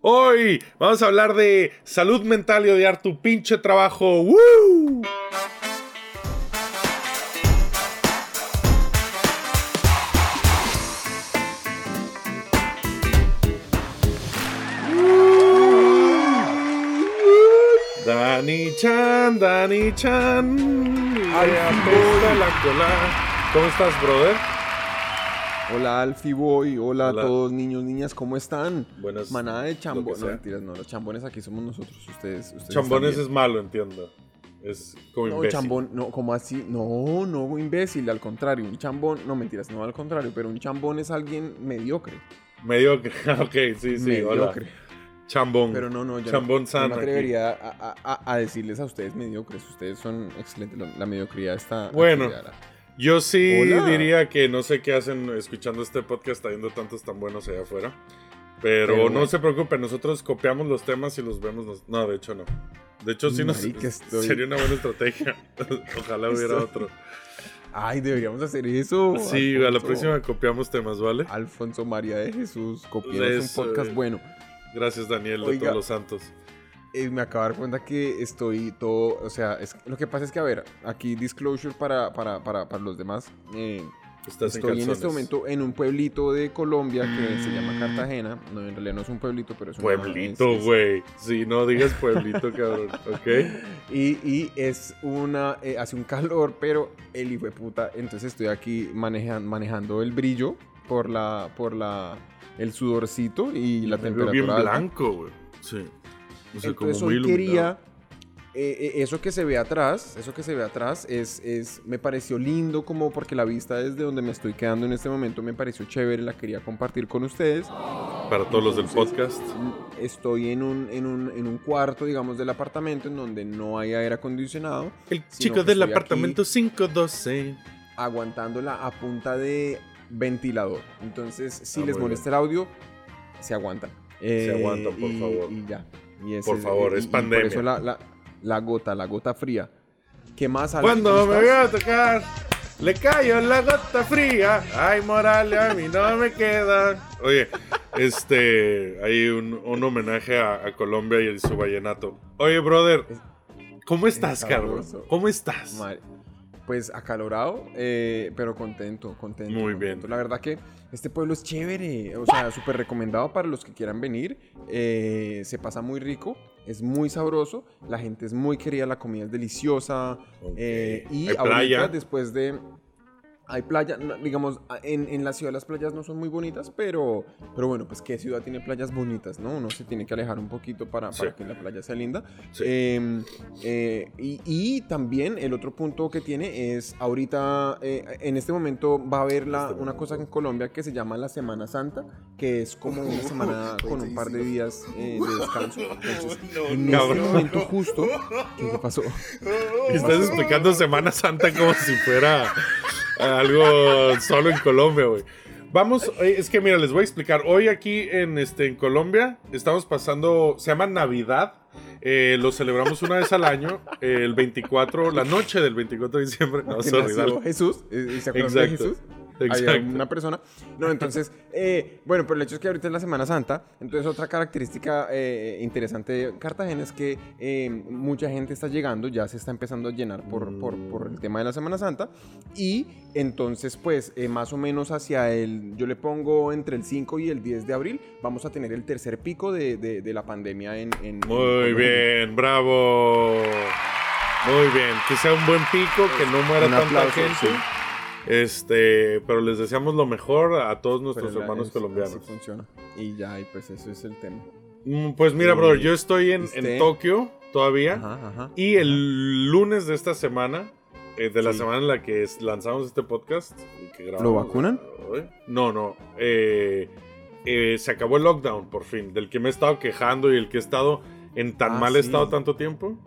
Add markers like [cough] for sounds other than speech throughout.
Hoy vamos a hablar de salud mental y odiar tu pinche trabajo. ¡Woo! Dani Chan, Dani Chan. Ay, apesta la cola. ¿Cómo estás, brother? Hola Alfie Boy, hola, Hola. a todos niños, niñas, ¿cómo están? Buenas. Manada de chambones. No, mentiras, no, los chambones aquí somos nosotros, ustedes. ustedes Chambones es malo, entiendo. Es como bien. No, imbécil. chambón, no, como así? No, no, imbécil, al contrario, un chambón, no mentiras, no al contrario, pero un chambón es alguien mediocre. Mediocre. [laughs] ok, sí, sí. Hola. mediocre. Chambón. Pero no, no, yo Chambón no, sano no me atrevería a, a- decirles a ustedes mediocres, ustedes son excelentes, la, mediocridad está... Bueno. Yo sí Hola. diría que no sé qué hacen escuchando este podcast, habiendo tantos tan buenos allá afuera. Pero, Pero no se preocupen, nosotros copiamos los temas y los vemos. nos- No, de hecho no. De hecho sí nos [laughs] estoy- sería una buena estrategia. [laughs] Ojalá hubiera Estoy- otro. Ay, deberíamos hacer eso. Sí, a la próxima copiamos temas, ¿vale? Alfonso María de Jesús, copiaros Eso, un podcast eh. bueno. Gracias Daniel de Oiga. todos los santos. Eh, me acabo de dar cuenta que estoy todo, o sea, es- lo que pasa es que, a ver, aquí disclosure para, para, para, para los demás. eh, Estás estoy en, este momento en un pueblito de Colombia que se llama Cartagena. No, en realidad no es un pueblito, pero es una- Pueblito, güey. Sí, no digas pueblito, [laughs] cabrón. ¿Ok? Y, y es una, eh, hace un calor, pero el hijo de puta, entonces estoy aquí manejan- manejando el brillo por la, por la, el sudorcito y la temperatura bien blanco, güey. Sí. O sea, como Entonces muy hoy iluminado. quería eh, eh, eso que se ve atrás, eso que se ve atrás es, es, me pareció lindo como porque la vista desde donde me estoy quedando en este momento me pareció chévere, la quería compartir con ustedes. Para todos los del Entonces, podcast. Estoy en un, en un, en un cuarto, digamos, del apartamento en donde no hay aire acondicionado, El chico del apartamento 512. aguantándola a punta de ventilador. Entonces, si Ah, les muy molesta el audio, se aguantan. Se aguantan, por y- favor. Y ya. Y ese Por favor, es y- y pandemia. Por eso la, la- la gota, la gota fría. ¿Qué más? Cuando ¿Cómo me voy a tocar, le cayó la gota fría. Ay, Morales, a mí no me queda. Oye, este, hay un, un homenaje a, a Colombia y su vallenato. Oye, brother, ¿cómo estás, Carlos? sabroso. ¿Cómo estás? Madre. Pues acalorado, eh, pero contento, contento. Muy contento. bien. La verdad que este pueblo es chévere, o sea, [laughs] súper recomendado para los que quieran venir. eh, se pasa muy rico, es muy sabroso, la gente es muy querida, la comida es deliciosa. Eh, y Hay ahorita, playa. después de... Hay playa, no, digamos, en, en la ciudad las playas no son muy bonitas, pero, pero bueno, pues qué ciudad tiene playas bonitas, ¿no? Uno se tiene que alejar un poquito para, para Sí. que la playa sea linda. Sí. Eh, eh, y, y también el otro punto que tiene es ahorita, eh, en este momento va a haber la- Este una cosa en Colombia que se llama la Semana Santa, que es como una [laughs] semana con un par de días de [laughs] descanso. Entonces, en este momento justo, ¿qué, qué pasó? [laughs] Estás explicando Semana Santa como si fuera algo solo en Colombia, güey. Vamos, eh, es que mira, les voy a explicar. Hoy aquí en, este, en Colombia estamos pasando, se llama Navidad. Eh, lo celebramos una vez al año, eh, el 24, la noche del 24 de diciembre. No, sorry. Jesús, eh, ¿y ¿se acuerdan de. Jesús? Había una persona. No, entonces, eh, bueno, pero el hecho es que ahorita es la Semana Santa. Entonces, otra característica eh, interesante de Cartagena es que eh, mucha gente está llegando, ya se está empezando a llenar por, por, por el tema de la Semana Santa. Y entonces, pues, eh, más o menos hacia el, yo le pongo entre el 5 y el 10 de abril, vamos a tener el tercer pico de, de- de la pandemia en. en- Muy bien, bravo. Muy bien, que sea un buen pico, que no muera tanta gente. sí. Este, pero les deseamos lo mejor a todos nuestros la- hermanos es- colombianos. así funciona. Y ya, y pues eso es el tema. Mm, Pues mira, brother, yo estoy en, en. Tokio todavía. Ajá, ajá. Y el lunes de esta semana, eh, de la Sí. semana en la que lanzamos este podcast. y que ¿Lo vacunan? No, no. eh, eh, se acabó el lockdown, por fin. Del que me he estado quejando y el que he estado en tan Ah, mal sí. estado tanto tiempo.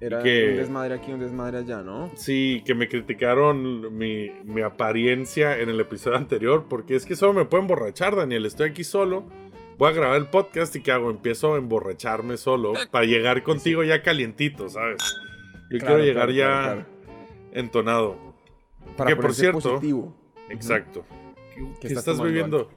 Era que- un desmadre aquí, un desmadre allá, ¿no? Sí, que me criticaron mi, mi apariencia en el episodio anterior, porque es que solo me puedo emborrachar, Daniel. Estoy aquí solo. Voy a grabar el podcast y ¿qué hago? Empiezo a emborracharme solo [laughs] para llegar contigo ya calientito, ¿sabes? Yo Claro, quiero llegar claro, ya claro, entonado. Para Que, por cierto, positivo. Exacto. ¿Qué, qué estás bebiendo?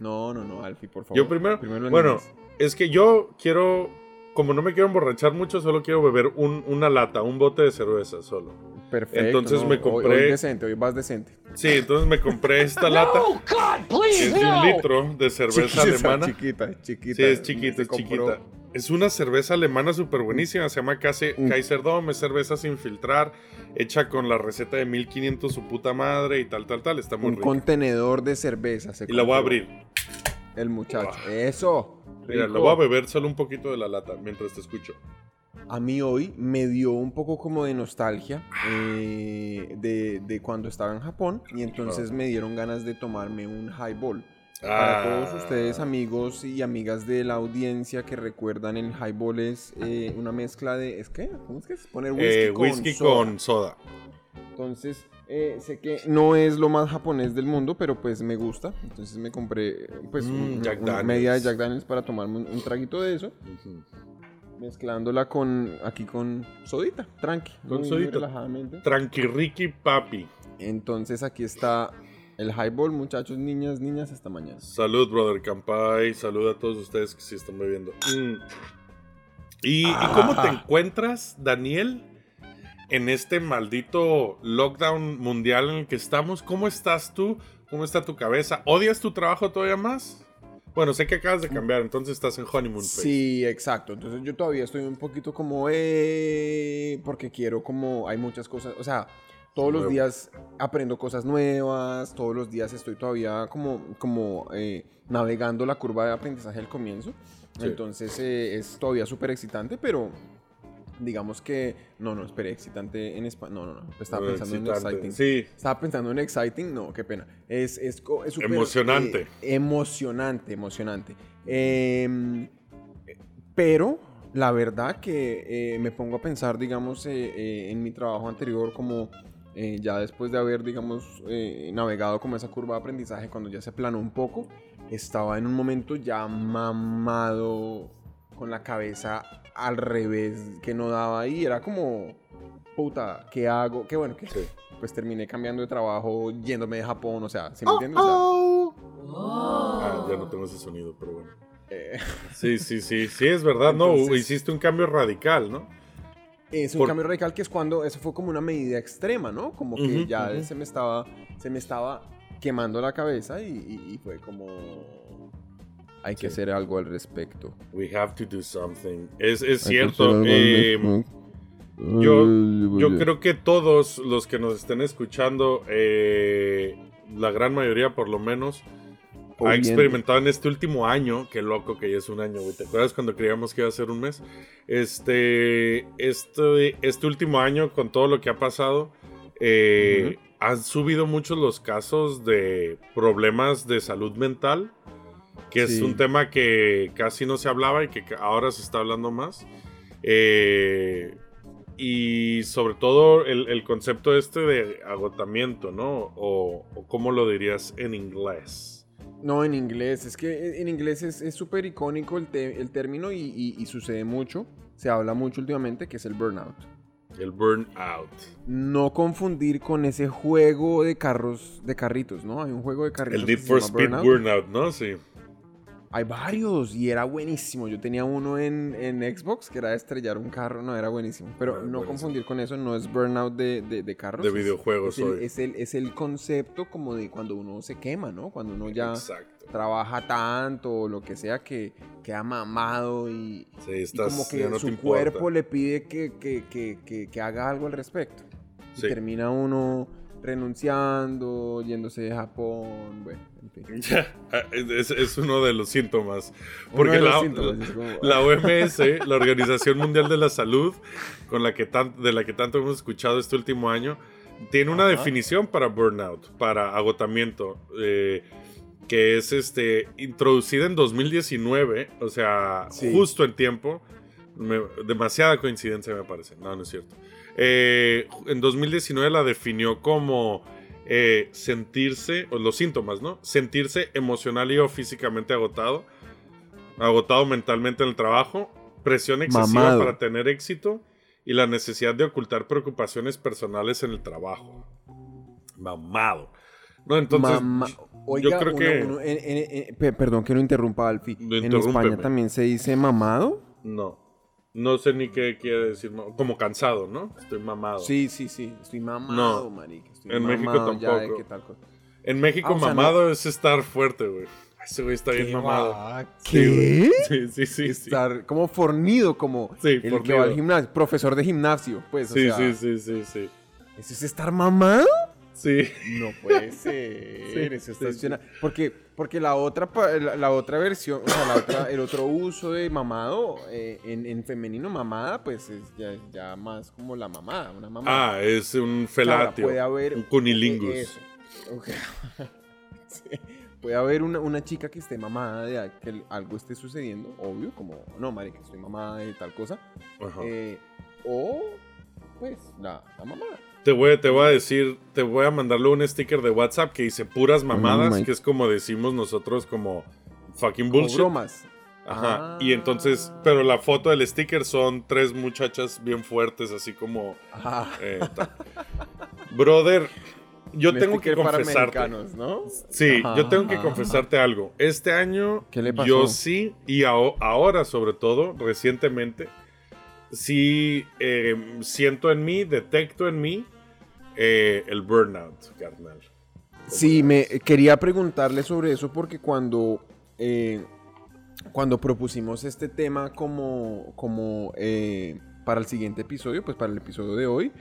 No, no, no, Alfie, por favor. Yo primero, bueno, es que yo quiero, como no me quiero emborrachar mucho, solo quiero beber un- una lata, un bote de cerveza solo. Perfecto. Entonces no, me hoy- compré- Hoy, decente, hoy vas decente. Sí, entonces me compré esta [laughs] lata, No, God, que please, es de un litro de cerveza alemana. Chiquita, chiquita. Sí, es chiquita, es chiquita. Es una cerveza alemana súper buenísima. Se llama Kase- Mm. Kaiserdom. Es cerveza sin filtrar. Hecha con la receta de 1500 su puta madre y tal, tal, tal. Está muy Un rica. contenedor de cerveza. se Y la voy a abrir. El muchacho. Ah. Eso. Mira, rico. lo voy a beber solo un poquito de la lata mientras te escucho. A mí hoy me dio un poco como de nostalgia eh, de, de cuando estaba en Japón y entonces me dieron ganas de tomarme un highball. Para Ah. todos ustedes amigos y amigas de la audiencia que recuerdan el highball es eh, una mezcla de... ¿Es qué? ¿Cómo es que es? Poner whisky, Eh, con, whisky soda. con soda. Entonces, eh, sé que no es lo más japonés del mundo, pero pues me gusta. Entonces me compré pues Mm, un- Jack una media de Jack Daniels para tomarme un, un traguito de eso. Mezclándola con aquí con sodita, tranqui. Con muy- muy sodita. relajadamente. Tranquirriqui papi. Entonces aquí está el highball, muchachos, niñas, niñas, hasta mañana. Salud, brother Campai. Salud a todos ustedes que sí están bebiendo. Mm. ¿Y, y cómo te Ah. encuentras, Daniel, en este maldito lockdown mundial en el que estamos? ¿Cómo estás tú? ¿Cómo está tu cabeza? ¿Odias tu trabajo todavía más? Bueno, sé que acabas de cambiar, entonces estás en honeymoon phase. Sí, exacto. Entonces yo todavía estoy un poquito como, eh, porque quiero como, hay muchas cosas, o sea, todos los días aprendo cosas nuevas, todos los días estoy todavía como, como eh, navegando la curva de aprendizaje al comienzo. Sí. Entonces eh, es todavía súper excitante, pero digamos que, no, no, espere, excitante en español, no, no, no, estaba pensando en excitante. exciting. Sí, Estaba pensando en exciting, no, qué pena. Es, es, es Emocionante. eh, emocionante, emocionante. Em, pero la verdad que eh, me pongo a pensar, digamos, eh, eh, en mi trabajo anterior, como ya después de haber, digamos, navegado como esa curva de aprendizaje, cuando ya se planó un poco, estaba en un momento ya mamado, con la cabeza al revés, que no daba ahí. Era como, puta, ¿qué hago? Qué bueno que sí. pues terminé cambiando de trabajo, yéndome de Japón, o sea, ¿sí me entiendes? O sea, Ah, ya no tengo ese sonido, pero bueno. eh, [laughs] Sí, sí, sí, sí, es verdad, no, hiciste un cambio radical, ¿no? es un Por- cambio radical que es cuando eso fue como una medida extrema, ¿no? Como que ya se me estaba se me estaba quemando la cabeza y, y- y fue como hay que Sí. hacer algo al respecto. We have to do something. Es, es cierto. eh, yo, yo creo que todos los que nos estén escuchando, eh, la gran mayoría por lo menos, ha experimentado en este último año, qué loco que ya es un año, güey. ¿Te acuerdas cuando creíamos que iba a ser un mes? Este, este, este último año, con todo lo que ha pasado, eh, han subido muchos los casos de problemas de salud mental, que es un tema que casi no se hablaba y que ahora se está hablando más. Eh, y sobre todo el, el concepto este de agotamiento, ¿no? O, o cómo lo dirías en inglés. No, en inglés. Es que en inglés es súper icónico el, el término y, y- y sucede mucho. Se habla mucho últimamente que es el burnout. El burnout. No confundir con ese juego de carros, de carritos, ¿no? Hay un juego de carritos. El Need for Speed Burnout. Burnout, ¿no? Sí. Hay varios y era buenísimo. Yo tenía uno en, en Xbox que era estrellar un carro. No, era buenísimo. Pero Ah, no buenísimo. confundir con eso. No es burnout de, de, de carros. De es- videojuegos Es el, es, el, es el concepto como de cuando uno se quema, ¿no? Cuando uno ya Exacto. trabaja tanto o lo que sea que queda mamado y, Sí, y estás, como que no su cuerpo le pide que, que, que, que, que haga algo al respecto. Y Sí. termina uno renunciando, yéndose de Japón, bueno, en fin. [laughs] Ya, ah, es, es uno de los síntomas. Porque la, síntomas, como, la OMS, la Organización Mundial de la Salud, con la que tan- de la que tanto hemos escuchado este último año, tiene una Ajá. definición para burnout, para agotamiento, eh, que es este introducida en 2019, o sea, Sí. justo en tiempo. Me- demasiada coincidencia me parece. No, no es cierto. Eh, en 2019 la definió como eh, sentirse, o los síntomas, ¿no? Sentirse emocional y o físicamente agotado, agotado mentalmente en el trabajo, presión excesiva Mamado. para tener éxito y la necesidad de ocultar preocupaciones personales en el trabajo. Mamado. No, entonces. Mama- yo creo uno- que. uno- en- en- en- pe- perdón que no interrumpa, Alfie. En. España también se dice mamado. No. No sé ni qué quiere decir. Como cansado, ¿no? Estoy mamado. Sí, sí, sí. Estoy mamado, No. marica. Estoy En México mamado de tampoco. qué tal cosa. En México, Ah, o sea, mamado es estar fuerte, güey. Ese güey está bien ¿Qué mamado. va? Sí, ¿Qué? Sí, sí, sí. Sí, Estar como fornido, como Sí, el que va al gimnasio, profesor de gimnasio, pues, o sí, sea, sí, sí, sí, sí. ¿eso es estar mamado? Sí. No puede ser, Sí, eso está sí, suena- Porque, porque la otra, la, la otra versión, o sea, la otra, el otro uso de mamado, eh, en, en femenino mamada, pues es ya, ya más como la mamada, una mamada. Ah, es un felatio. puede haber un cunilingus. eh, eso. Ok. [laughs] Sí. Puede haber una, una chica que esté mamada de que algo esté sucediendo, obvio, como, no, marica, estoy mamada de tal cosa. Ajá. eh, o, pues, la, la mamada. Te voy, te voy a decir, te voy a mandarle un sticker de WhatsApp que dice puras mamadas, que es como decimos nosotros como fucking Como bullshit. bromas. Ajá. Ah. Y entonces, pero la foto del sticker son tres muchachas bien fuertes, así como. Ah, eh, Brother, yo un tengo que confesarte. americanos, ¿no? Sí, Ajá, yo tengo que ajá. confesarte algo. Este año, ¿Qué le pasó? yo sí, y ahora sobre todo, recientemente, sí eh, siento en mí, detecto en mí eh, el burnout, carnal. Sí, me quería preguntarle sobre eso porque cuando, eh, cuando propusimos este tema como, como eh, para el siguiente episodio, pues para el episodio de hoy,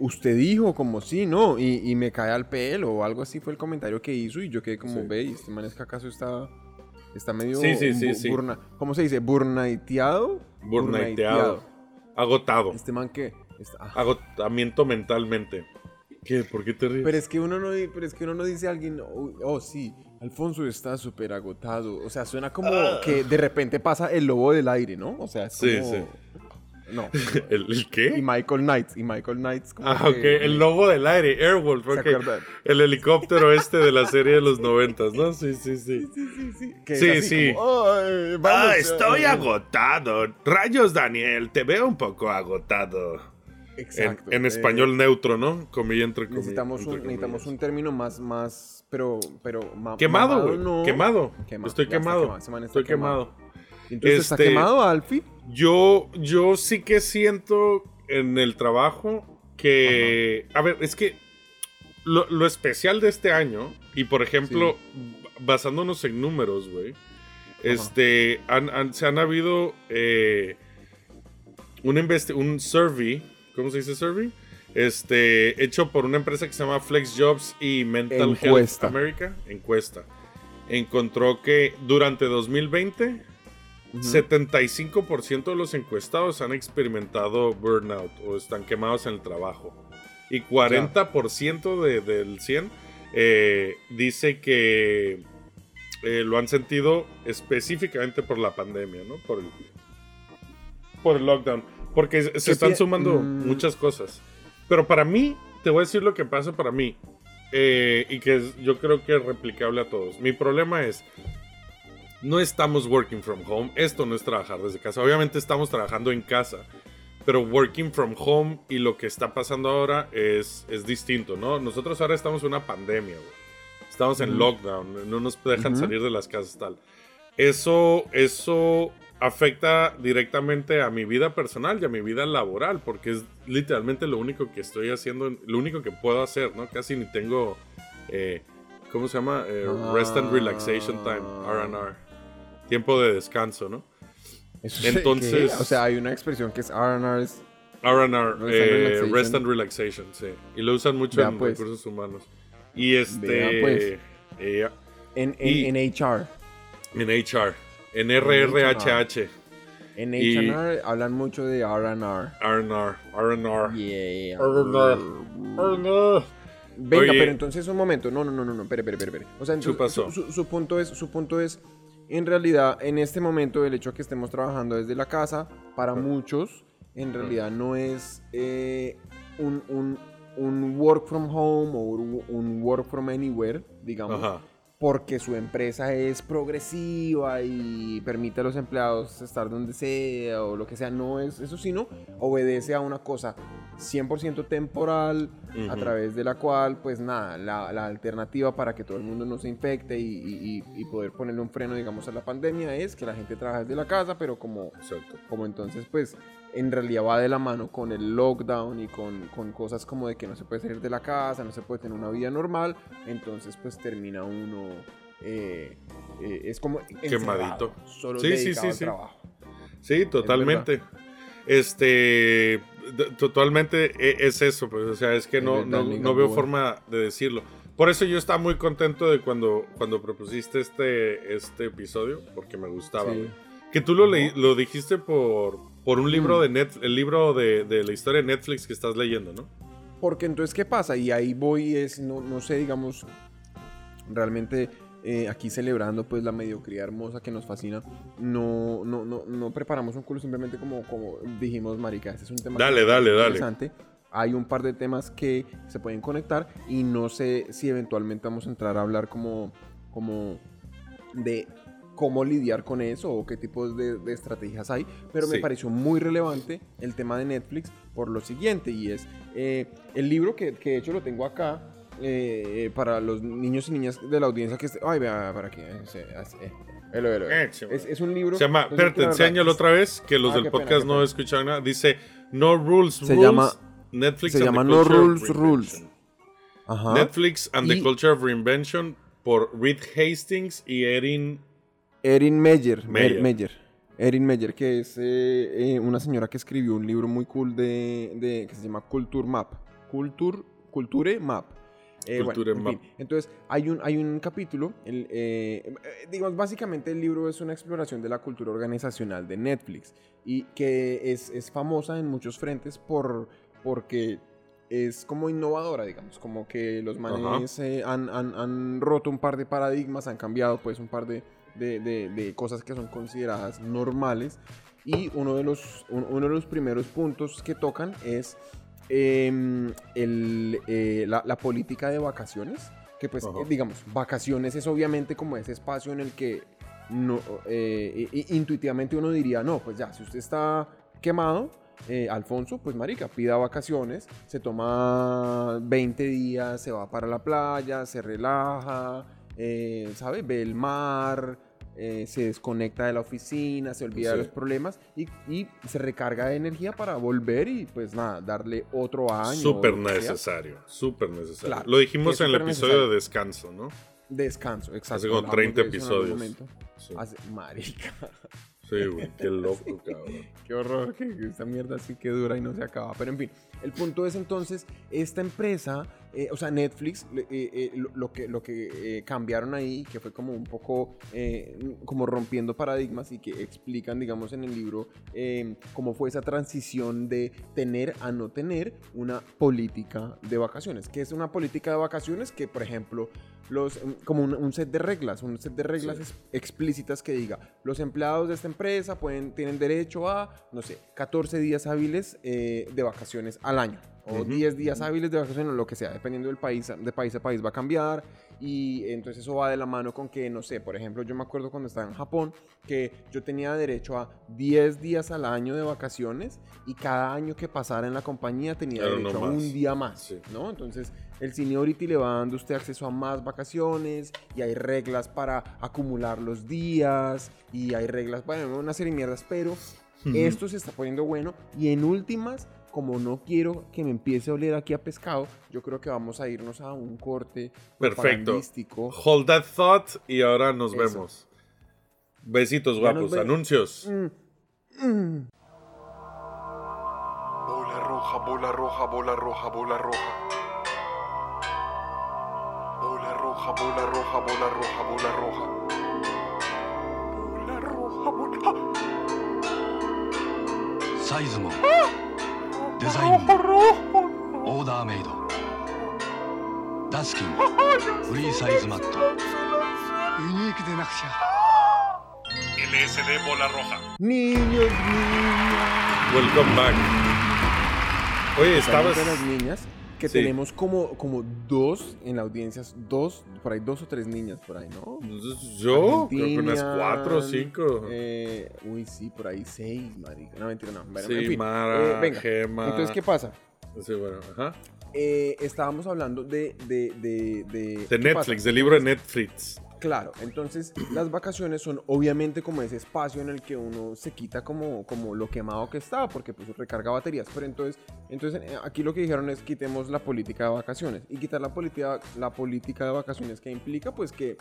usted dijo como sí, ¿no? Y, y me cae al pelo o algo así fue el comentario que hizo y yo quedé como, Sí. ve, ¿y este man es que acaso está, está medio... Sí, sí, sí, bu- sí. burna- ¿Cómo se dice? ¿Burnaiteado? Burnaiteado. Agotado. Este man que... está- ah. Agotamiento mentalmente. ¿Qué? ¿Por qué te ríes? Pero es que uno no, pero es que uno no dice a alguien, oh, oh, sí, Alfonso está súper agotado. O sea, suena como que de repente pasa el lobo del aire, ¿no? O sea, es Sí, como- sí. No. [laughs] ¿El, el Y qué? Michael Knights, y Michael Knights como Ah, ok. que- El lobo del aire, Airwolf. ¿Se ok. acuerdan? El helicóptero este de la serie de los noventas, ¿no? Sí, sí, sí. Sí, sí, sí. Sí, sí. como, "Ay, vamos, Ah, eh". estoy agotado. Rayos, Daniel, te veo un poco agotado. Exacto. en eh, español neutro, ¿no? Comilla entre comillas. necesitamos un, necesitamos un término más, más, pero, pero ma- Quemado, güey. no. Quemado. Quema- Estoy quemado. quemado, Estoy quemado. Entonces, ¿está Este- quemado, Alfie? Yo, yo sí que siento en el trabajo que. A ver, es que lo, lo especial de este año, y por ejemplo, basándonos en números, güey, este, han, han- se han habido eh, un, un survey, ¿cómo se dice survey? Este, hecho por una empresa que se llama Flex Jobs y Mental Encuesta. Health America, encuesta. Encontró que durante 2020 Ujú. 75% de los encuestados han experimentado burnout o están quemados en el trabajo. Y 40% de- del 100 eh, dice que eh, lo han sentido específicamente por la pandemia, ¿no? Por el, por el lockdown. Porque se- se ¿Qué están sumando mm. muchas cosas. Pero para mí, te voy a decir lo que pasa para mí. eh, y que es- yo creo que es replicable a todos. Mi problema es, no estamos working from home. Esto no es trabajar desde casa. Obviamente estamos trabajando en casa. Pero working from home y lo que está pasando ahora es, es distinto, ¿no? Nosotros ahora estamos en una pandemia, güey. Estamos en Ujú. lockdown. No nos dejan salir de las casas tal. Eso, eso afecta directamente a mi vida personal y a mi vida laboral, porque es literalmente lo único que estoy haciendo, lo único que puedo hacer, ¿no? Casi ni tengo, eh, ¿cómo se llama? Eh, Rest and Relaxation Time. RR. Tiempo de descanso, ¿no? Eso es- Entonces-. O sea, hay una expresión que es R&R. RR, Rest and eh, Relaxation. Rest and Relaxation, sí. Y lo usan mucho en pues. recursos humanos. Y este. Pues. eh, En, en, Y- en HR. en HR. En RRHH. En HR hablan mucho de R&R. RNR. RNR. Yeah. RNR. Venga, Oye. pero entonces un momento. No, no, no, no, no. Espere, espere, espere. O sea, entonces, pasó? Su, su- su punto es, su punto es, en realidad, en este momento, el hecho que estemos trabajando desde la casa, para muchos, en realidad no es eh, un, un- un work from home o un, un work from anywhere, digamos. Ajá. porque su empresa es progresiva y permite a los empleados estar donde sea o lo que sea, no es eso, sino obedece a una cosa. 100% temporal, a través de la cual, pues nada, la, la alternativa para que todo el mundo no se infecte y, y- y- y poder ponerle un freno, digamos, a la pandemia es que la gente trabaje desde la casa, pero como, Exacto. como entonces, pues, en realidad va de la mano con el lockdown y con, con cosas como de que no se puede salir de la casa, no se puede tener una vida normal, entonces, pues, termina uno... eh, eh, es como Quemadito. solo Sí, sí, dedicado sí, al sí. trabajo. Sí, totalmente. Este, totalmente e- es eso, pues, o sea, es que no, no, no veo forma de decirlo. Por eso yo estaba muy contento de cuando, cuando propusiste este, este episodio, porque me gustaba. Sí. Que tú lo, lo dijiste por, por un libro Mm. de net, el libro de, de la historia de Netflix que estás leyendo, ¿no? Porque entonces, ¿qué pasa? Y ahí voy, es, no, no sé, digamos, realmente eh, aquí celebrando pues la mediocridad hermosa que nos fascina, no, no, no, no preparamos un curso simplemente como, como dijimos, marica, este es un tema Dale, dale, dale. interesante. Hay un par de temas que se pueden conectar y no sé si eventualmente vamos a entrar a hablar como, como de cómo lidiar con eso o qué tipos de, de estrategias hay, pero me Sí. pareció muy relevante el tema de Netflix por lo siguiente y es eh, el libro que, que de hecho lo tengo acá eh, para los niños y niñas de la audiencia que esté, ay vea para eh, se- eh. Eh, chaval. es, es un libro Se llama, espérate, enséñalo otra vez, que los Ah, del pena, podcast no pena. escucharon nada. Dice, No Rules, Se Rules, llama- Netflix se and the llama No Rules. Rules. Ajá. Netflix and the Culture of Reinvention por Reed Hastings y Erin Erin Meyer, Meyer. Meyer. Meyer. Erin Meyer, que es eh, eh, una señora que escribió un libro muy cool de, de- que se llama Culture Map. Culture, Culture Map. Eh, bueno, Culture en Map. fin. Entonces, hay un, hay un capítulo, el, eh, eh, digamos, básicamente el libro es una exploración de la cultura organizacional de Netflix y que es, es famosa en muchos frentes por, porque es como innovadora, digamos, como que los manes eh, han, han- han roto un par de paradigmas, han cambiado pues un par de, de- de- de cosas que son consideradas normales y uno de los, un- uno de los primeros puntos que tocan es em, el, eh, la, la política de vacaciones, que pues Ajá. eh, digamos, vacaciones es obviamente como ese espacio en el que no, eh, intuitivamente uno diría, no, pues ya, si usted está quemado, eh, Alfonso, pues marica, pida vacaciones, se toma 20 días, se va para la playa, se relaja, eh, ¿sabe? Ve el mar, eh, se desconecta de la oficina, se olvida de los problemas y, y se recarga de energía para volver y pues nada, darle otro año. Súper necesario, súper necesario. Claro, Lo dijimos en el episodio necesario. de descanso, ¿no? Descanso, exacto. Hace como hablamos 30 de eso en algún episodios. momento. Sí, Hace- marica. Sí, güey, qué loco, cabrón. [laughs] Qué horror que esta mierda sí que dura y no se acaba. Pero en fin, el punto es entonces, esta empresa, eh, o sea, Netflix, eh, eh, lo, lo que, lo que cambiaron ahí, que fue como un poco, como rompiendo paradigmas y que explican, digamos, en el libro, cómo fue esa transición de tener a no tener una política de vacaciones. que es una política de vacaciones? Que, por ejemplo, los, como un, un set de reglas, un set de reglas Sí. explícitas que diga, los empleados de esta empresa pueden, tienen derecho a, no sé, 14 días hábiles eh, de vacaciones al año, o Ujú, 10 días hábiles de vacaciones, o lo que sea, dependiendo del país, de país a país va a cambiar, y entonces eso va de la mano con que, no sé, por ejemplo, yo me acuerdo cuando estaba en Japón, que yo tenía derecho a 10 días al año de vacaciones, y cada año que pasara en la compañía tenía Claro, derecho no a un día más, Sí. ¿no? Entonces, el seniority le va dando a usted acceso a más vacaciones y hay reglas para acumular los días y hay reglas, bueno, una serie de mierdas, pero esto se está poniendo bueno y en últimas, como no quiero que me empiece a oler aquí a pescado, yo creo que vamos a irnos a un corte Perfecto. Hold that thought y ahora nos Eso. vemos. Besitos Ya guapos, anuncios. Mm, mm. Bola roja, bola roja, bola roja, bola roja roja, bola roja, bola roja, bola roja. Bola roja, bola. Size mo. Ah, Design mo. Order made. Daskin. Ah, Free size mat. Unique de Naxia. Ah. LSD bola roja. Niños, niños. Welcome back. Oye, estabas. Niñas que Sí. tenemos como, como dos en la audiencia, dos, por ahí dos o tres niñas por ahí, ¿no? Yo, creo que unas cuatro o cinco. eh, uy, sí, por ahí seis, marica. No, mentira, no. Bueno, sí, en fin. Mara, eh, venga. Gema. Entonces, ¿qué pasa? Sí, bueno, ajá. eh, estábamos hablando de... De, de, de, De ¿qué Netflix, pasa? del libro de Netflix. Claro, entonces las vacaciones son obviamente como ese espacio en el que uno se quita como, como lo quemado que está, porque pues recarga baterías. Pero entonces, entonces eh, aquí lo que dijeron es quitemos la política de vacaciones. Y quitar la política, la política de vacaciones que implica pues que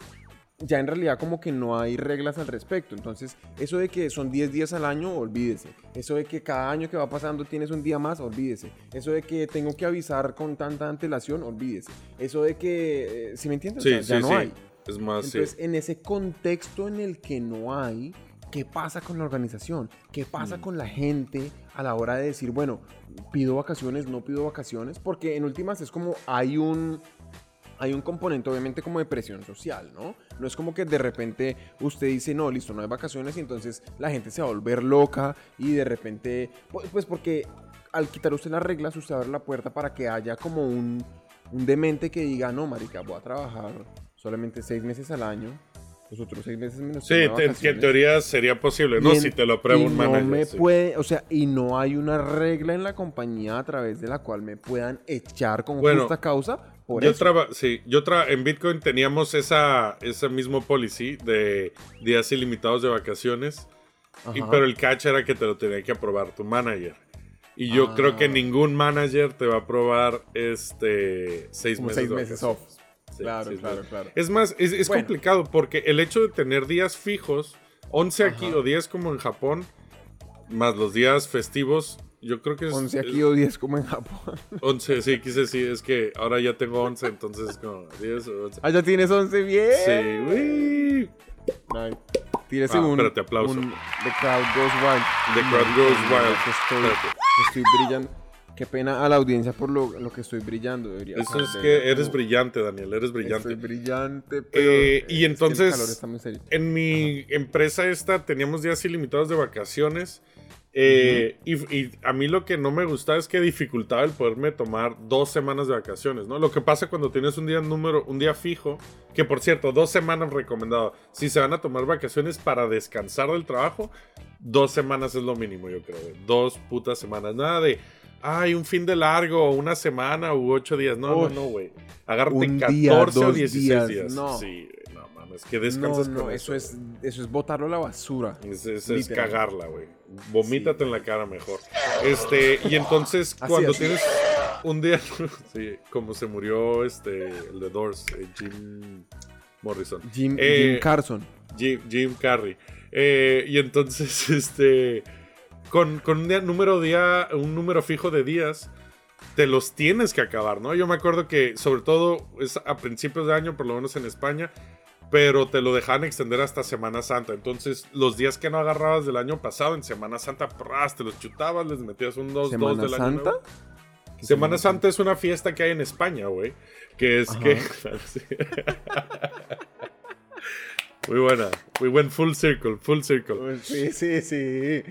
ya en realidad como que no hay reglas al respecto. Entonces, eso de que son 10 días al año, olvídese. Eso de que cada año que va pasando tienes un día más, olvídese. Eso de que tengo que avisar con tanta antelación, olvídese. Eso de que, eh, si me entiendes? O Sí, sea, ya sí, no hay. Es más, sí. Entonces, en ese contexto en el que no hay, ¿qué pasa con la organización? ¿Qué pasa Mm. con la gente a la hora de decir, bueno, pido vacaciones, no pido vacaciones? Porque en últimas es como hay un... Hay un componente obviamente como de presión social, ¿no? No es como que de repente usted dice, no, listo, no hay vacaciones y entonces la gente se va a volver loca y de repente, pues, pues porque al quitar usted las reglas, usted abre la puerta para que haya como un, un demente que diga, no, marica, voy a trabajar solamente seis meses al año, los otros seis meses menos Sí, te- que en teoría sería posible, ¿no? En- si te lo aprueba un no manager. me sí. puede, o sea, y no hay una regla en la compañía a través de la cual me puedan echar con Bueno, justa causa por yo eso. traba, sí, yo tra en Bitcoin teníamos esa, ese mismo policy de días ilimitados de vacaciones, y, pero el catch era que te lo tenía que aprobar tu manager. Y yo Ah. creo que ningún manager te va a aprobar este seis Como meses seis meses off. Sí, claro, seis claro, claro. Es más, es, es Bueno. complicado porque el hecho de tener días fijos, 11 aquí Ajá. o 10 como en Japón, más los días festivos, yo creo que es... 11 es- aquí o 10 como en Japón. [laughs] 11, sí, quise decir, es que ahora ya tengo 11, entonces es como 10 o 11. Ah, ya tienes 11 bien. Sí, uy. Nice. Tírese Ah, un. espérate, aplauso. un The Crowd Goes Wild. The Crowd Goes Wild. Estoy, estoy brillando. Qué pena a la audiencia por lo, lo que estoy brillando. Debería Eso es que eres como- brillante, Daniel, eres brillante. Estoy brillante, pero. Eh, y es que entonces- el calor está muy serio. En mi empresa esta teníamos días ilimitados de vacaciones. eh, y, y a mí lo que no me gustaba es que dificultaba el poderme tomar dos semanas de vacaciones, ¿no? Lo que pasa cuando tienes un día número, un día fijo, que por cierto, dos semanas recomendado. Si se van a tomar vacaciones para descansar del trabajo, dos semanas es lo mínimo, yo creo. Dos putas semanas. Nada de, ay, un fin de largo, una semana u ocho días. No, no, no, güey. Agárrate Un 14 día, o dos 16 días, días. no. Sí, no mames, que descansas no, con eso, eso. es, eso es botarlo a la basura. Es, es- cagarla, güey. Vomítate en la cara mejor. Este, y entonces Así, cuando así. tienes un día, [laughs] sí, como se murió este, el de Doors, eh, Jim Morrison. Jim, Eh, Jim Carson. Jim, Jim Carrey. Eh, y entonces, [laughs] este, con, con un día- número día, un número fijo de días, te los tienes que acabar, ¿no? Yo me acuerdo que, sobre todo, es a principios de año, por lo menos en España, pero te lo dejaban extender hasta Semana Santa. Entonces, los días que no agarrabas del año pasado, en Semana Santa, pras, te los chutabas, les metías un 2-2 ¿Semana del año Santa? nuevo. Semana Santa es una fiesta que hay en España, güey. Que es Ajá. [laughs] que. Muy buena. We went full circle, full circle. Sí, sí, sí.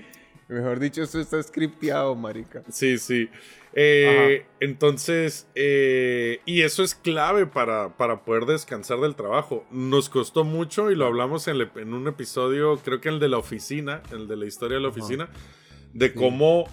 Mejor dicho, esto está scripteado, marica. Sí, sí. Eh, entonces, eh, y eso es clave para, para poder descansar del trabajo. Nos costó mucho y lo hablamos en, le- en un episodio, creo que el de la oficina, el de la historia de la oficina, de cómo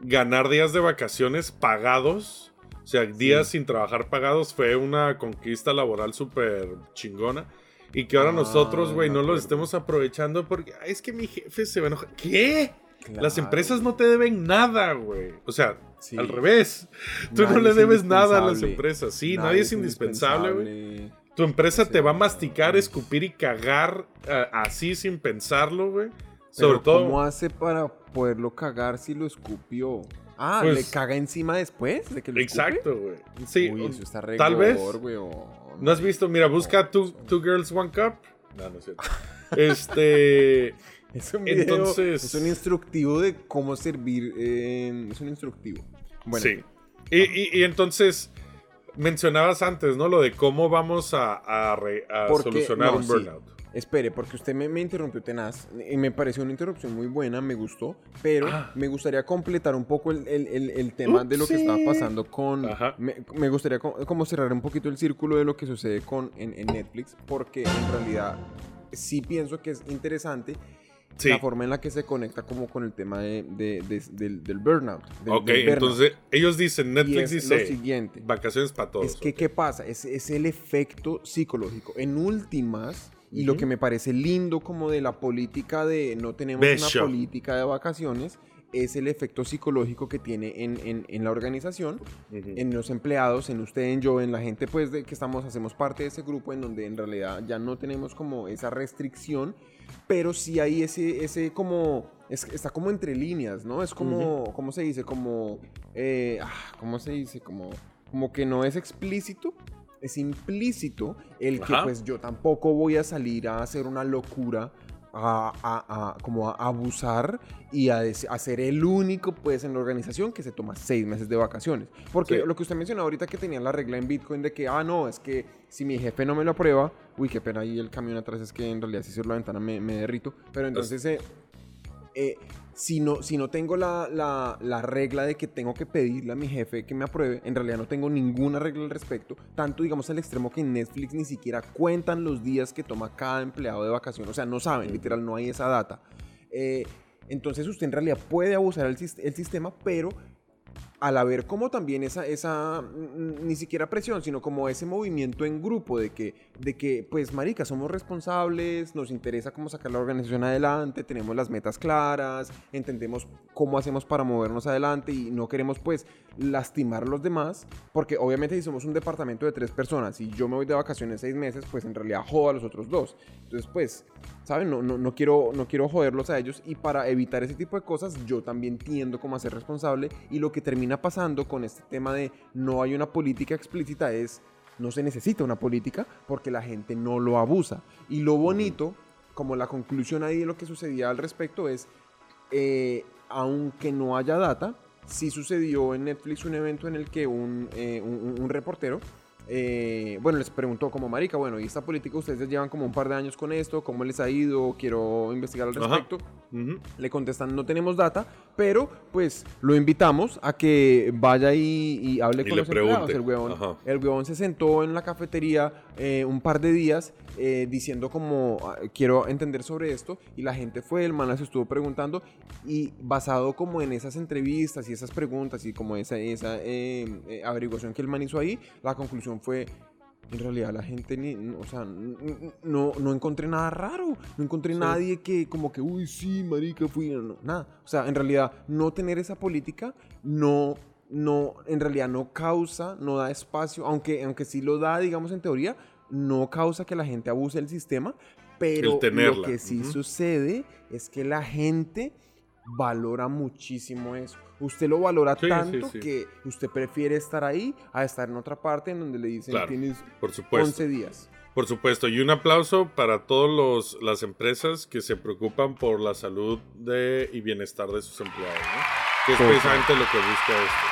ganar días de vacaciones pagados, o sea, días sin trabajar pagados, fue una conquista laboral súper chingona. Y que ahora Ah, nosotros, güey, no lo estemos aprovechando porque "Ay, es que mi jefe se va a enojar. ¿Qué? Las empresas no te deben nada, güey. O sea, Sí. al revés. Tú no le es debes nada a las empresas. Sí, nadie, es indispensable, güey. Tu empresa Sí. te va a masticar, escupir y cagar ah, así sin pensarlo, güey. Sobre Pero todo. ¿Cómo hace para poderlo cagar si lo escupió? Ah, Pues- ¿le caga encima después de que lo? Exacto, güey. Sí, Uy, eso está re tal vez. ¿No has visto? Mira, busca two, two Girls, One Cup. No, no es cierto. [laughs] Este. Es un video, Entonces- es un instructivo de cómo servir. eh, es un instructivo. Bueno, sí. Y, y- y entonces. Mencionabas antes, ¿no? Lo de cómo vamos a, a re- a Porque- solucionar no, un sí. burnout. Espere, porque usted me, me interrumpió tenaz y me pareció una interrupción muy buena, me gustó, pero Ah. me gustaría completar un poco el, el- el- el tema de lo que estaba Upsi. pasando con... Me, me gustaría co- como cerrar un poquito el círculo de lo que sucede con, en, en Netflix, porque en realidad sí pienso que es interesante Sí. la forma en la que se conecta como con el tema de, de- de- del, del burnout. del- Ok, del burnout. entonces ellos dicen, Y Netflix es lo dice, siguiente. vacaciones para todos. Es que, ¿qué pasa? Es, es el efecto psicológico. En últimas, y lo Ujú. que me parece lindo como de la política de no tenemos una política de vacaciones, es el efecto psicológico que tiene en, en- en la organización, Ujú. en los empleados, en usted, en yo, en la gente pues de que estamos, hacemos parte de ese grupo en donde en realidad ya no tenemos como esa restricción, pero sí hay ese, ese como, es- está como entre líneas, ¿no? Es como, ¿cómo se dice? Como, eh, ah, ¿cómo se dice? Como, como que no es explícito, es implícito el que pues yo tampoco voy a salir a hacer una locura. A, a- a- como a abusar y a, ser el único pues en la organización que se toma seis meses de vacaciones. Porque Sí. lo que usted mencionó ahorita que tenían la regla en Bitcoin de que, ah, no, es que si mi jefe no me lo aprueba, uy, qué pena ahí el camión atrás es que en realidad si cierro la ventana me, me derrito. Pero entonces, eh, eh, si, no, no tengo la, la- la regla de que tengo que pedirle a mi jefe que me apruebe, en realidad no tengo ninguna regla al respecto. Tanto, digamos, al extremo que en Netflix ni siquiera cuentan los días que toma cada empleado de vacación. O sea, no saben, literal, no hay esa data. Eh, entonces usted en realidad puede abusar el sistema, pero al haber como también esa, esa mm, ni siquiera presión, sino como ese movimiento en grupo de que, de que, pues, marica, somos responsables, nos interesa cómo sacar la organización adelante, tenemos las metas claras, entendemos cómo hacemos para movernos adelante y no queremos, pues, lastimar a los demás, porque obviamente si somos un departamento de tres personas y yo me voy de vacaciones seis meses, pues en realidad jodo a los otros dos. Entonces, pues, ¿saben? No, no, no, quiero, no quiero joderlos a ellos y para evitar ese tipo de cosas yo también tiendo como a ser responsable y lo que termina pasando con este tema de no hay una política explícita es no se necesita una política porque la gente no lo abusa. Y lo bonito, como la conclusión ahí de lo que sucedía al respecto es, eh, aunque no haya data, sí sucedió en Netflix un evento en el que un, eh, un- un reportero eh, bueno, les preguntó como marica, bueno, ¿y esta política ustedes ya llevan como un par de años con esto? ¿Cómo les ha ido? Quiero investigar al respecto. Ujú. Le contestan, no tenemos data, pero pues lo invitamos a que vaya y, y hable Y con los empleados. El huevón, Ajá. el huevón se sentó en la cafetería eh, un par de días eh, diciendo como, "Ah, quiero entender sobre esto, y la gente fue, el man se estuvo preguntando, y basado como en esas entrevistas y esas preguntas y como esa, esa eh, eh, averiguación que el man hizo ahí, la conclusión fue, en realidad la gente ni, no, o sea, no, no encontré nada raro, no encontré Sí. nadie que como que, uy, sí, marica, fui, no, nada. O sea, en realidad no tener esa política no, no, en realidad no causa, no da espacio, aunque, aunque sí lo da, digamos, en teoría, no causa que la gente abuse del sistema, pero lo que sí sucede es que la gente valora muchísimo eso. Usted lo valora Sí, tanto sí. que usted prefiere estar ahí a estar en otra parte en donde le dicen Claro, tienes Por supuesto. 11 días. Por supuesto, y un aplauso para todas las empresas que se preocupan por la salud de, y bienestar de sus empleados, ¿no? Que es precisamente lo que busca esto.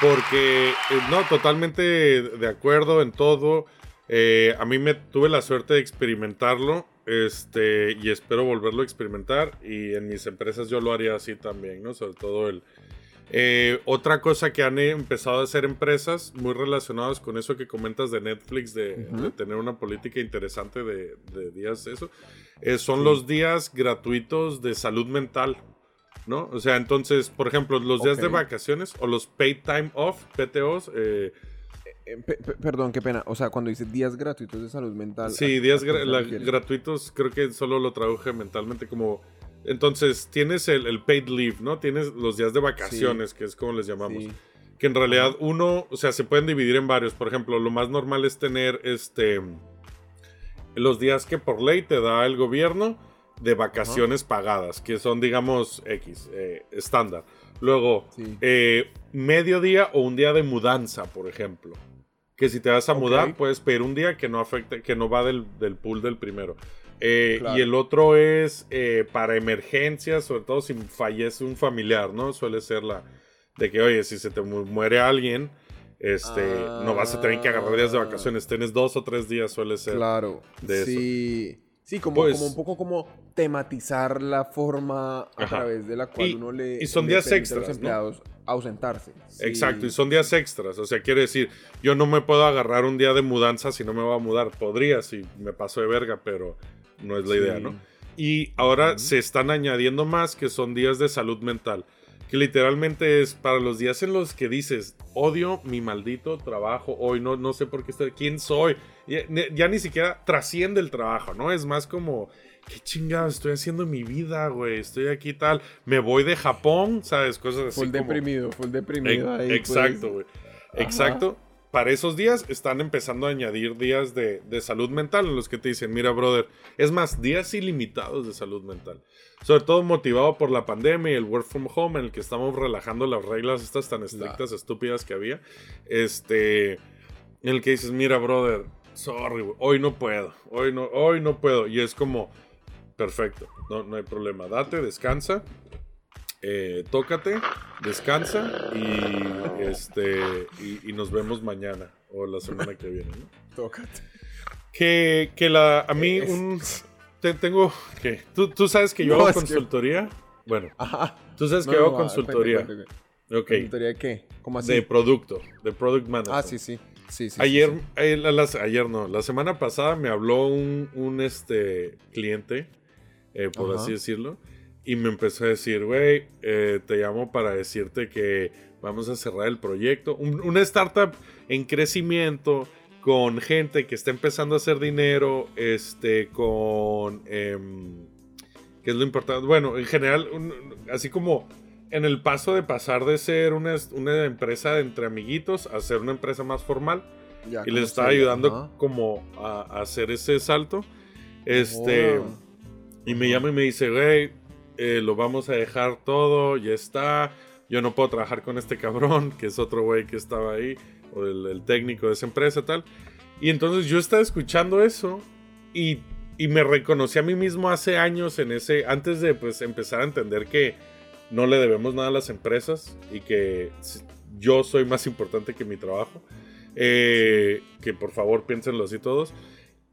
Porque, eh, no, totalmente de acuerdo en todo. Eh, a mí me tuve la suerte de experimentarlo este, y espero volverlo a experimentar. Y en mis empresas yo lo haría así también, ¿no? Sobre todo el, eh, otra cosa que han empezado a hacer empresas muy relacionadas con eso que comentas de Netflix, de, Ujú. de tener una política interesante de, de días, eso, eh, son Sí. los días gratuitos de salud mental, ¿no? O sea, entonces, por ejemplo, los días de Ok. vacaciones o los paid time off, PTOs, eh, Pe- perdón, qué pena. O sea, cuando dice días gratuitos de salud mental. sí, ¿a- días gra- la- gratuitos, creo que solo lo traduje mentalmente como... Entonces, tienes el, el paid leave, ¿no? Tienes los días de vacaciones, que es como les llamamos. Sí. que en realidad uno, o sea, se pueden dividir en varios. Por ejemplo, lo más normal es tener este los días que por ley te da el gobierno de vacaciones pagadas, que son, digamos, X, eh, estándar. Luego, Sí. eh, medio día o un día de mudanza, por ejemplo. Que si te vas a mudar, puedes pedir un día que no afecte, que no va del, del pool del primero. Eh, Claro. Y el otro es eh, para emergencias, sobre todo si fallece un familiar, ¿no? Suele ser la de que, oye, si se te mu- muere alguien, este, no vas a tener que agarrar días de Ah. vacaciones. Tienes dos o tres días, suele ser. Claro. de eso. Sí. Como, Pues- como un poco como tematizar la forma a Ajá. través de la cual Y- uno le. y son le días permite a extras, los ¿no? empleados ausentarse. Sí. Exacto, y son días extras. O sea, quiere decir, yo no me puedo agarrar un día de mudanza si no me voy a mudar. Podría si me paso de verga, pero no es la Sí. idea, ¿no? Y ahora se están añadiendo más que son días de salud mental. Que literalmente es para los días en los que dices, odio mi maldito trabajo hoy, no, no sé por qué estoy, quién soy. Ya, ya ni siquiera trasciende el trabajo, ¿no? Es más como, qué chingado estoy haciendo en mi vida, güey. Estoy aquí tal. Me voy de Japón, ¿sabes? Cosas así. Full como- deprimido, full deprimido E- ahí. pues. Exacto, güey. Exacto. Para esos días están empezando a añadir días de, de salud mental en los que te dicen, mira, brother, es más, días ilimitados de salud mental. Sobre todo motivado por la pandemia y el work from home en el que estamos relajando las reglas estas tan estrictas, estúpidas que había. Este, en el que dices, mira, brother, sorry, güey, hoy no puedo, hoy no, hoy no puedo. Y es como, perfecto, no, no hay problema, date, descansa eh, tócate, descansa y este y, y nos vemos mañana o la semana que viene. ¿no? Tócate. Que, que la a mí un te- tengo que tú, tú sabes que yo No, hago que- consultoría. Bueno, Ajá. tú sabes que No, no, hago consultoría. cuente, cuente, cuente. Ok, ¿Consultoría de qué? ¿Cómo así? de producto, de product management. ah, sí, sí. Sí, sí, sí, Ayer, sí. eh, la- ayer no, la semana pasada me habló un, un, este cliente, eh, por Ajá. así decirlo, y me empezó a decir, güey, eh, te llamo para decirte que vamos a cerrar el proyecto. Un- una startup en crecimiento, con gente que está empezando a hacer dinero, este, con... em, ¿Qué es lo importante? Bueno, en general, un- así como en el paso de pasar de ser una, una empresa de entre amiguitos a ser una empresa más formal Ya, y les estaba serio, ayudando como a, a hacer ese salto. Este, Oh. y me llama y me dice, güey, eh, lo vamos a dejar todo, ya está. Yo no puedo trabajar con este cabrón, que es otro güey que estaba ahí, o el, el técnico de esa empresa, tal. Y entonces yo estaba escuchando eso y, y me reconocí a mí mismo hace años en ese, antes de pues empezar a entender que no le debemos nada a las empresas y que yo soy más importante que mi trabajo. Eh, que por favor piénsenlo así todos.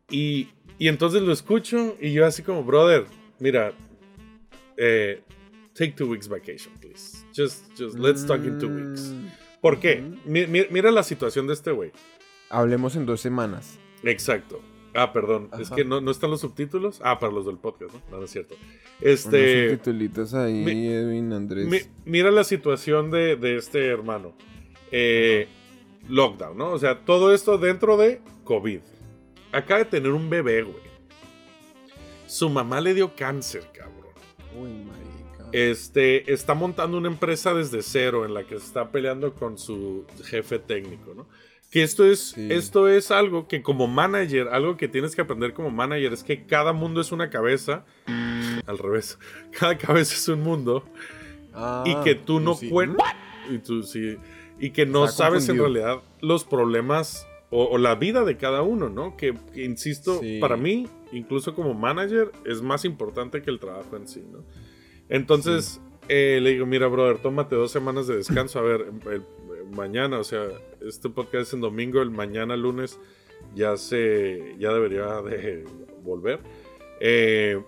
Y, y entonces lo escucho y yo así como, brother, mira, eh, take two weeks vacation, please. Just, just, let's talk in two weeks. Mm, ¿Por qué? ujú. Mi- mi- mira la situación de este güey. Hablemos en dos semanas. Exacto. Ah, perdón. Es que no, no están los subtítulos. Ah, para los del podcast, ¿no? No, no es cierto. Unos Este. subtitulitos ahí, mi- Edwin Andrés. Mi- mira la situación de, de este hermano. Eh, lockdown, ¿no? O sea, todo esto dentro de COVID. Acaba de tener un bebé, güey. Su mamá le dio cáncer, cabrón. Uy, marica. Este, está montando una empresa desde cero en la que se está peleando con su jefe técnico, ¿no? Que esto es, Sí. esto es algo que como manager, algo que tienes que aprender como manager es que cada mundo es una cabeza. Al revés. [laughs] Cada cabeza es un mundo Ah, y que tú no sí. cuentas y tú sí y que no Está sabes en realidad los problemas o, o la vida de cada uno, ¿no? Que, que, insisto, para mí, incluso como manager, es más importante que el trabajo en sí, ¿no? Entonces eh, le digo, mira, brother, tómate dos semanas de descanso. A ver, el- mañana, o sea, este podcast es en domingo, el mañana lunes ya se, ya debería de volver. Eh,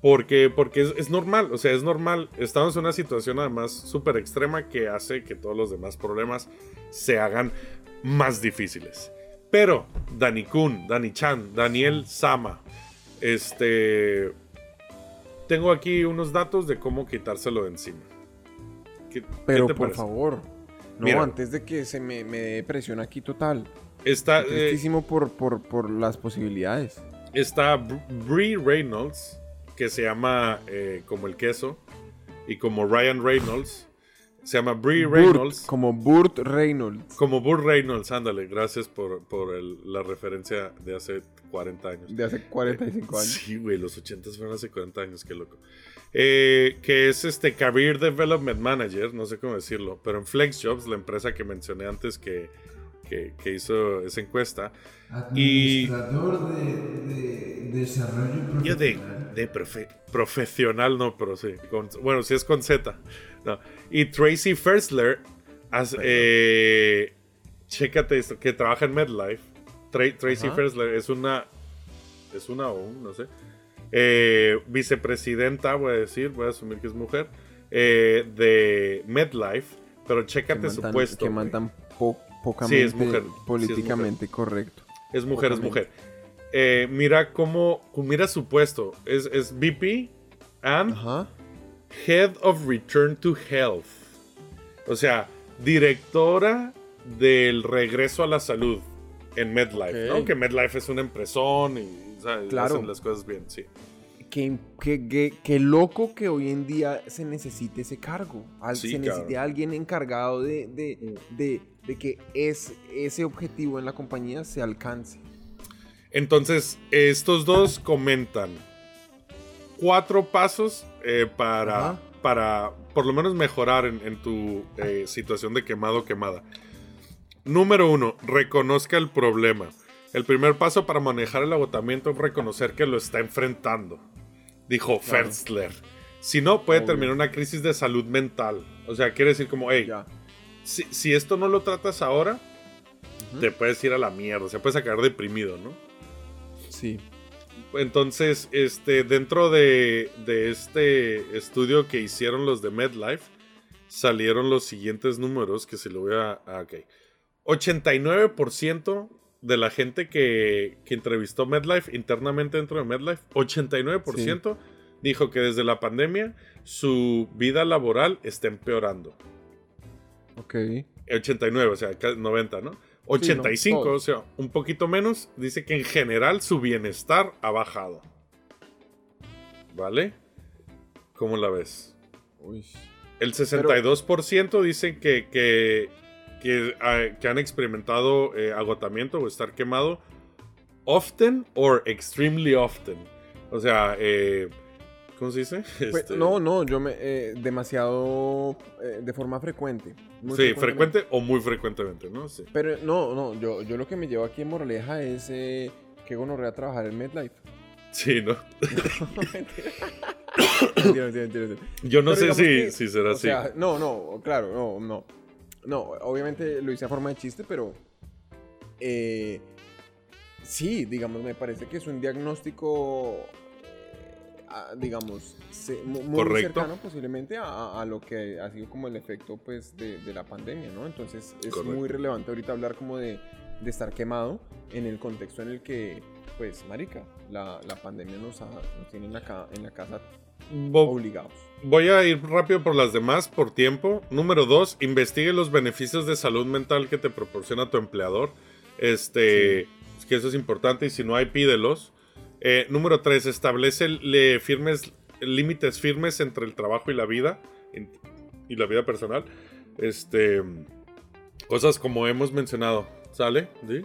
porque, porque es, es normal, o sea, es normal. Estamos en una situación además súper extrema que hace que todos los demás problemas se hagan más difíciles. Pero Dani Kun, Dani Chan, Daniel Sama, este... Tengo aquí unos datos de cómo quitárselo de encima. ¿Qué, qué Pero te por parece? favor. No, Mira. antes de que se me, me dé presión aquí total. Está, eh, Tristísimo por, por, por las posibilidades. está Br- Brie Reynolds, que se llama eh, como el queso, y como Ryan Reynolds, se llama Brie Reynolds. Burt, como Burt Reynolds. Como Burt Reynolds, ándale, gracias por, por el- la referencia de hace 40 años. De hace 45 años. Sí, güey, los 80 fueron hace 40 años, qué loco. Eh, que es este Career Development Manager, no sé cómo decirlo, pero en FlexJobs, la empresa que mencioné antes que, que- que hizo esa encuesta, Y- Administrador de, de desarrollo Yo de, profesional. de profe- profesional, no, pero sí. con- bueno, sí es con Z. no. Y Tracy Fersler, hace- eh, chécate esto, que trabaja en MedLife. Tra- Tracy Ajá. Fersler es una. Es una o un, no sé. Eh, vicepresidenta, voy a decir, voy a asumir que es mujer. eh, de MedLife. Pero chécate su puesto. que mandan po- Sí, es mujer, sí, es políticamente correcto. Es mujer, es mujer. eh, mira cómo, mira su puesto. Es, es VP and Ajá. Head of Return to Health. O sea, directora del regreso a la salud en MedLife, Ok. ¿no? Que MedLife es una empresón y ¿sabes? Claro. hacen las cosas bien, sí. Qué, qué- qué- qué loco que hoy en día se necesite ese cargo. Al- Sí, se necesite alguien encargado de, de, de- de que es, ese objetivo en la compañía se alcance. Entonces, estos dos comentan cuatro pasos eh, para, Ajá. para por lo menos mejorar en, en tu eh, situación de quemado o quemada. Número uno, reconozca el problema. El primer paso para manejar el agotamiento es reconocer que lo está enfrentando, dijo Claro. Ferstler. Si no, puede Obvio. terminar una crisis de salud mental. O sea, quiere decir como, hey, Ya. si, si esto no lo tratas ahora, te puedes ir a la mierda, se puede sacar deprimido, ¿no? Sí. Entonces, este, dentro de, de este estudio que hicieron los de MedLife, salieron los siguientes números que se lo voy a... ah, ok. 89% de la gente que, que entrevistó MedLife internamente dentro de MedLife, 89% dijo que desde la pandemia su vida laboral está empeorando. Ok. 89, o sea, ca- 90, ¿no? 85, todo. o sea, un poquito menos, dice que en general su bienestar ha bajado. ¿Vale? ¿Cómo la ves? Uy. El 62% dicen que, que, que, ah, que han experimentado eh, agotamiento o estar quemado often or extremely often. O sea, eh, ¿cómo se dice? [laughs] Pues, Este, no, no, yo me. eh, demasiado. eh, de forma frecuente. Sí, frecuente o muy frecuentemente, ¿no? Sí. Pero no, no, yo, yo lo que me llevo aquí en Moraleja es eh, que gonorrea trabajar en MedLife. Sí, ¿no? [laughs] mentira, [coughs] [coughs] mentira, mentira, mentira. Yo no Pero sé si, que, si será o así. sea, no, no, claro, no, no. No, obviamente lo hice a forma de chiste, pero. eh, sí, digamos, me parece que es un diagnóstico. eh, digamos, muy Correcto. cercano posiblemente a, a- a lo que ha sido como el efecto pues de, de la pandemia, ¿no? Entonces es Correcto. muy relevante ahorita hablar como de, de estar quemado en el contexto en el que, pues, marica, la, la pandemia nos, ha- nos tiene en la, ca- en la casa Bo- obligados. Voy a ir rápido por las demás por tiempo. Número dos, investigue los beneficios de salud mental que te proporciona tu empleador. Este, es que eso es importante y si no hay, pídelos. Eh, número tres, establece le firmes, límites firmes entre el trabajo y la vida en- y la vida personal. Este, cosas como hemos mencionado, ¿sale? ¿Sí?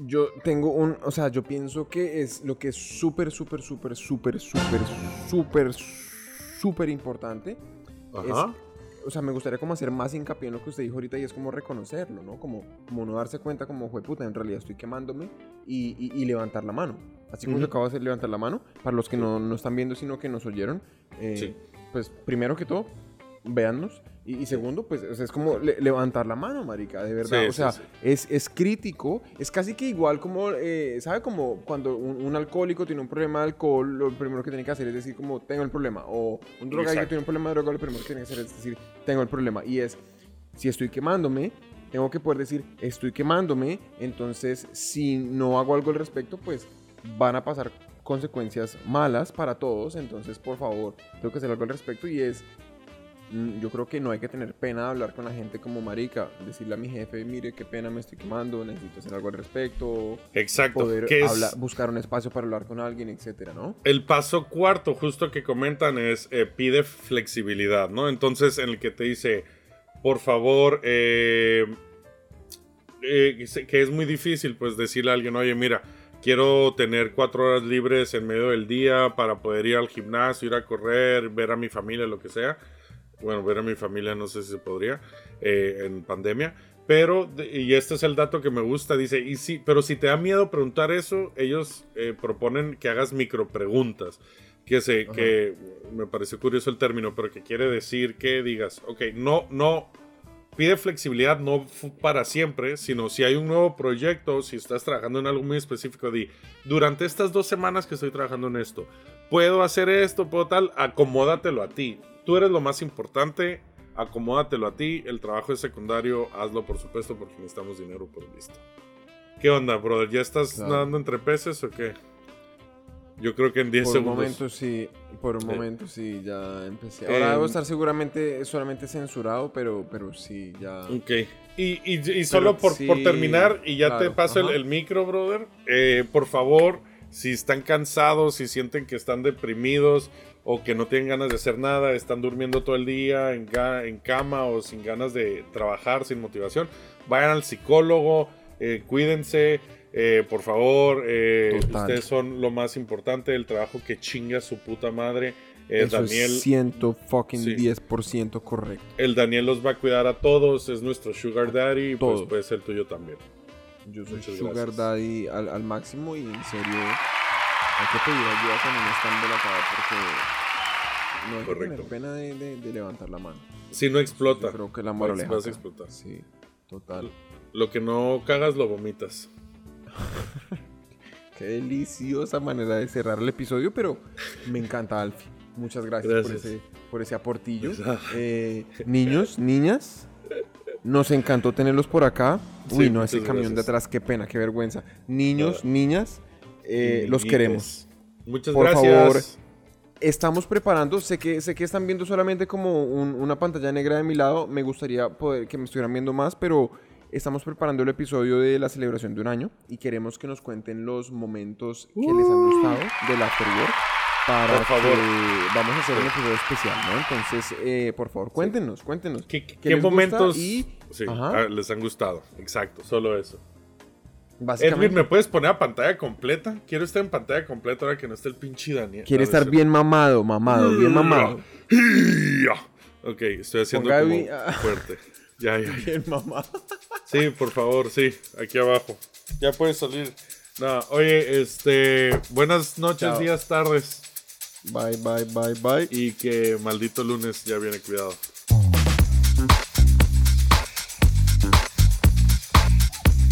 Yo tengo un, o sea, yo pienso que es lo que es súper, súper, súper, súper, súper, súper, súper importante. Ajá. O sea, me gustaría como hacer más hincapié en lo que usted dijo ahorita y es como reconocerlo, ¿no? Como, como no darse cuenta como, fue puta, en realidad estoy quemándome y, y- y levantar la mano. Así como Ujú. yo acabo de hacer levantar la mano, para los que no, no están viendo, sino que nos oyeron, eh, Sí. pues primero que todo, véannos. Y, y segundo, pues o sea, es como le- levantar la mano, marica, de verdad. Sí, o sí, sea, sí. Es, es crítico, es casi que igual como, eh, ¿sabe? Como cuando un, un alcohólico tiene un problema de alcohol, lo primero que tiene que hacer es decir como, tengo el problema. O un drogadicto tiene un problema de droga, lo primero que tiene que hacer es decir, tengo el problema. Y es, si estoy quemándome, tengo que poder decir, estoy quemándome, entonces si no hago algo al respecto, pues van a pasar consecuencias malas para todos, entonces por favor, tengo que hacer algo al respecto y es yo creo que no hay que tener pena de hablar con la gente como marica, decirle a mi jefe, mire qué pena me estoy quemando, necesito hacer algo al respecto, Exacto. poder que es- hablar- buscar un espacio para hablar con alguien, etcétera, ¿no? El paso cuarto, justo que comentan, es eh, pide flexibilidad, ¿no? Entonces, en el que te dice, por favor, eh, eh, que es muy difícil, pues, decirle a alguien, oye, mira, quiero tener cuatro horas libres en medio del día para poder ir al gimnasio, ir a correr, ver a mi familia, lo que sea. Bueno, ver a mi familia no sé si se podría eh, en pandemia. Pero, y este es el dato que me gusta, dice, y sí, pero si te da miedo preguntar eso, ellos eh, proponen que hagas micro preguntas. Que, se, Ajá. que me pareció curioso el término, pero que quiere decir que digas, ok, no, no, pide flexibilidad no para siempre, sino si hay un nuevo proyecto, si estás trabajando en algo muy específico, di, durante estas dos semanas que estoy trabajando en esto, puedo hacer esto, puedo tal, acomódatelo a ti. Tú eres lo más importante, acomódatelo a ti. El trabajo es secundario, hazlo por supuesto porque necesitamos dinero por listo. ¿Qué onda, brother? ¿Ya estás Claro. nadando entre peces o qué? Yo creo que en 10 Por un segundos. momento sí, por un momento sí, ya empecé. Eh, Ahora debo estar seguramente solamente censurado, pero, pero sí, ya. Ok. Y, y- y solo por, sí, por terminar, y ya te paso el, el micro, brother. eh, por favor, si están cansados, si sienten que están deprimidos o que no tienen ganas de hacer nada, están durmiendo todo el día en, en cama o sin ganas de trabajar, sin motivación, vayan al psicólogo, eh, cuídense. eh, por favor, eh, ustedes son lo más importante del trabajo que chinga su puta madre. Eso Daniel, es ciento fucking Sí. 10% correcto. el Daniel los va a cuidar a todos, es nuestro sugar daddy, pues Todos. puede ser tuyo también. Yo soy Muchas Sugar gracias. Daddy al, al máximo y en serio hay que pedir ayuda cuando uno está embolacado porque no hay que Correcto. tener pena de, de- de levantar la mano. Si no explota, Yo creo que la moraleja. vas a explotar. Sí, total. Lo que no cagas lo vomitas. [laughs] Qué deliciosa manera de cerrar el episodio, pero me encanta, Alfie. Muchas gracias, Por, ese, por ese aportillo. Eh, niños, niñas, nos encantó tenerlos por acá. Uy, Sí, no, ese camión de gracias. atrás, qué pena, qué vergüenza. Niños, niñas, eh, los queremos. Muchas Por gracias. favor. Estamos preparando, sé que, sé que están viendo solamente como un- una pantalla negra de mi lado, me gustaría poder que me estuvieran viendo más, pero estamos preparando el episodio de la celebración de un año y queremos que nos cuenten los momentos que les han gustado del Afterwork para Por favor. que vamos a hacer un episodio especial, ¿no? Entonces, eh, por favor, cuéntenos, cuéntenos. ¿Qué, qué- ¿Qué qué les gusta? momentos Y, sí, ajá. ah, les han gustado? Exacto, solo eso. Edwin, ¿me puedes poner a pantalla completa? Quiero estar en pantalla completa ahora que no está el pinche Daniel. quiere estar bien mamado, mamado, bien mamado. Ok, estoy haciendo Ponga como ah. fuerte. Ya, ya, ya. Bien mamado. Sí, por favor, sí, aquí abajo. Ya puedes salir. No, oye, este, buenas noches, Chao. días, tardes. Bye, bye, bye, bye. Y que maldito lunes ya viene cuidado.